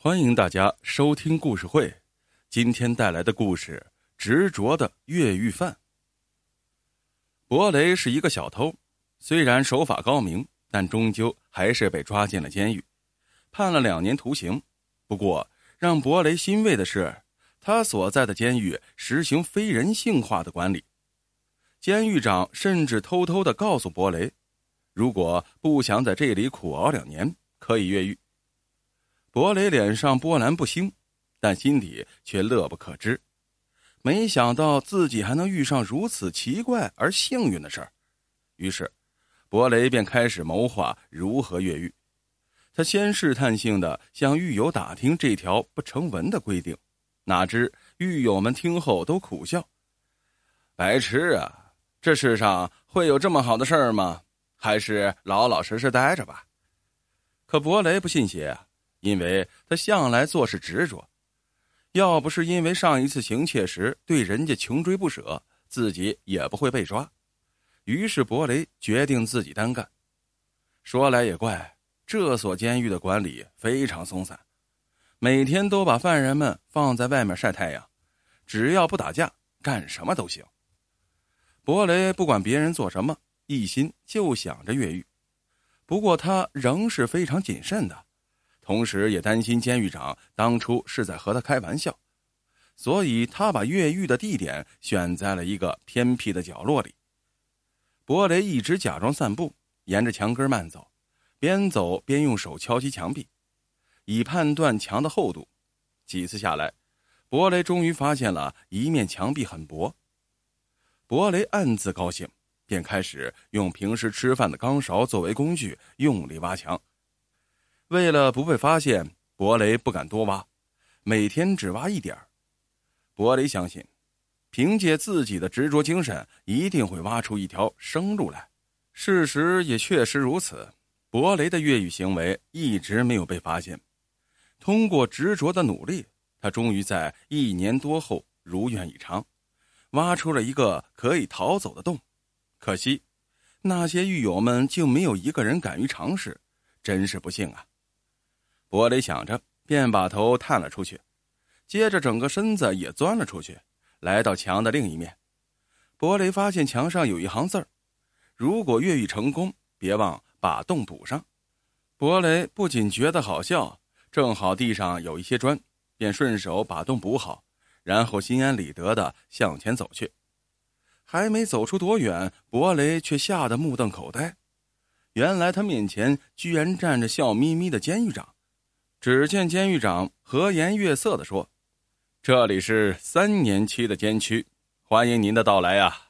欢迎大家收听故事会。今天带来的故事《执着的越狱犯》。博雷是一个小偷，虽然手法高明，但终究还是被抓进了监狱，判了两年徒刑。不过，让博雷欣慰的是，他所在的监狱实行非人性化的管理。监狱长甚至偷偷的告诉博雷，如果不想在这里苦熬两年，可以越狱。博雷脸上波澜不兴，但心底却乐不可支。没想到自己还能遇上如此奇怪而幸运的事儿，于是，博雷便开始谋划如何越狱。他先试探性的向狱友打听这条不成文的规定，哪知狱友们听后都苦笑：“白痴啊！”这世上会有这么好的事儿吗？还是老老实实待着吧。可博雷不信邪，因为他向来做事执着。要不是因为上一次行窃时对人家穷追不舍，自己也不会被抓。于是博雷决定自己单干。说来也怪，这所监狱的管理非常松散，每天都把犯人们放在外面晒太阳，只要不打架，干什么都行。博雷不管别人做什么，一心就想着越狱。不过他仍是非常谨慎的，同时也担心监狱长当初是在和他开玩笑，所以他把越狱的地点选在了一个偏僻的角落里。博雷一直假装散步，沿着墙根慢走，边走边用手敲击墙壁，以判断墙的厚度。几次下来，博雷终于发现了一面墙壁很薄。博雷暗自高兴，便开始用平时吃饭的钢勺作为工具，用力挖墙。为了不被发现，博雷不敢多挖，每天只挖一点儿。博雷相信，凭借自己的执着精神，一定会挖出一条生路来。事实也确实如此，博雷的越狱行为一直没有被发现。通过执着的努力，他终于在一年多后如愿以偿。挖出了一个可以逃走的洞，可惜，那些狱友们竟没有一个人敢于尝试，真是不幸啊！博雷想着，便把头探了出去，接着整个身子也钻了出去，来到墙的另一面。博雷发现墙上有一行字儿：“如果越狱成功，别忘把洞补上。”博雷不仅觉得好笑，正好地上有一些砖，便顺手把洞补好。然后心安理得的向前走去，还没走出多远，博雷却吓得目瞪口呆。原来他面前居然站着笑眯眯的监狱长。只见监狱长和颜悦色的说：“这里是三年期的监区，欢迎您的到来啊！”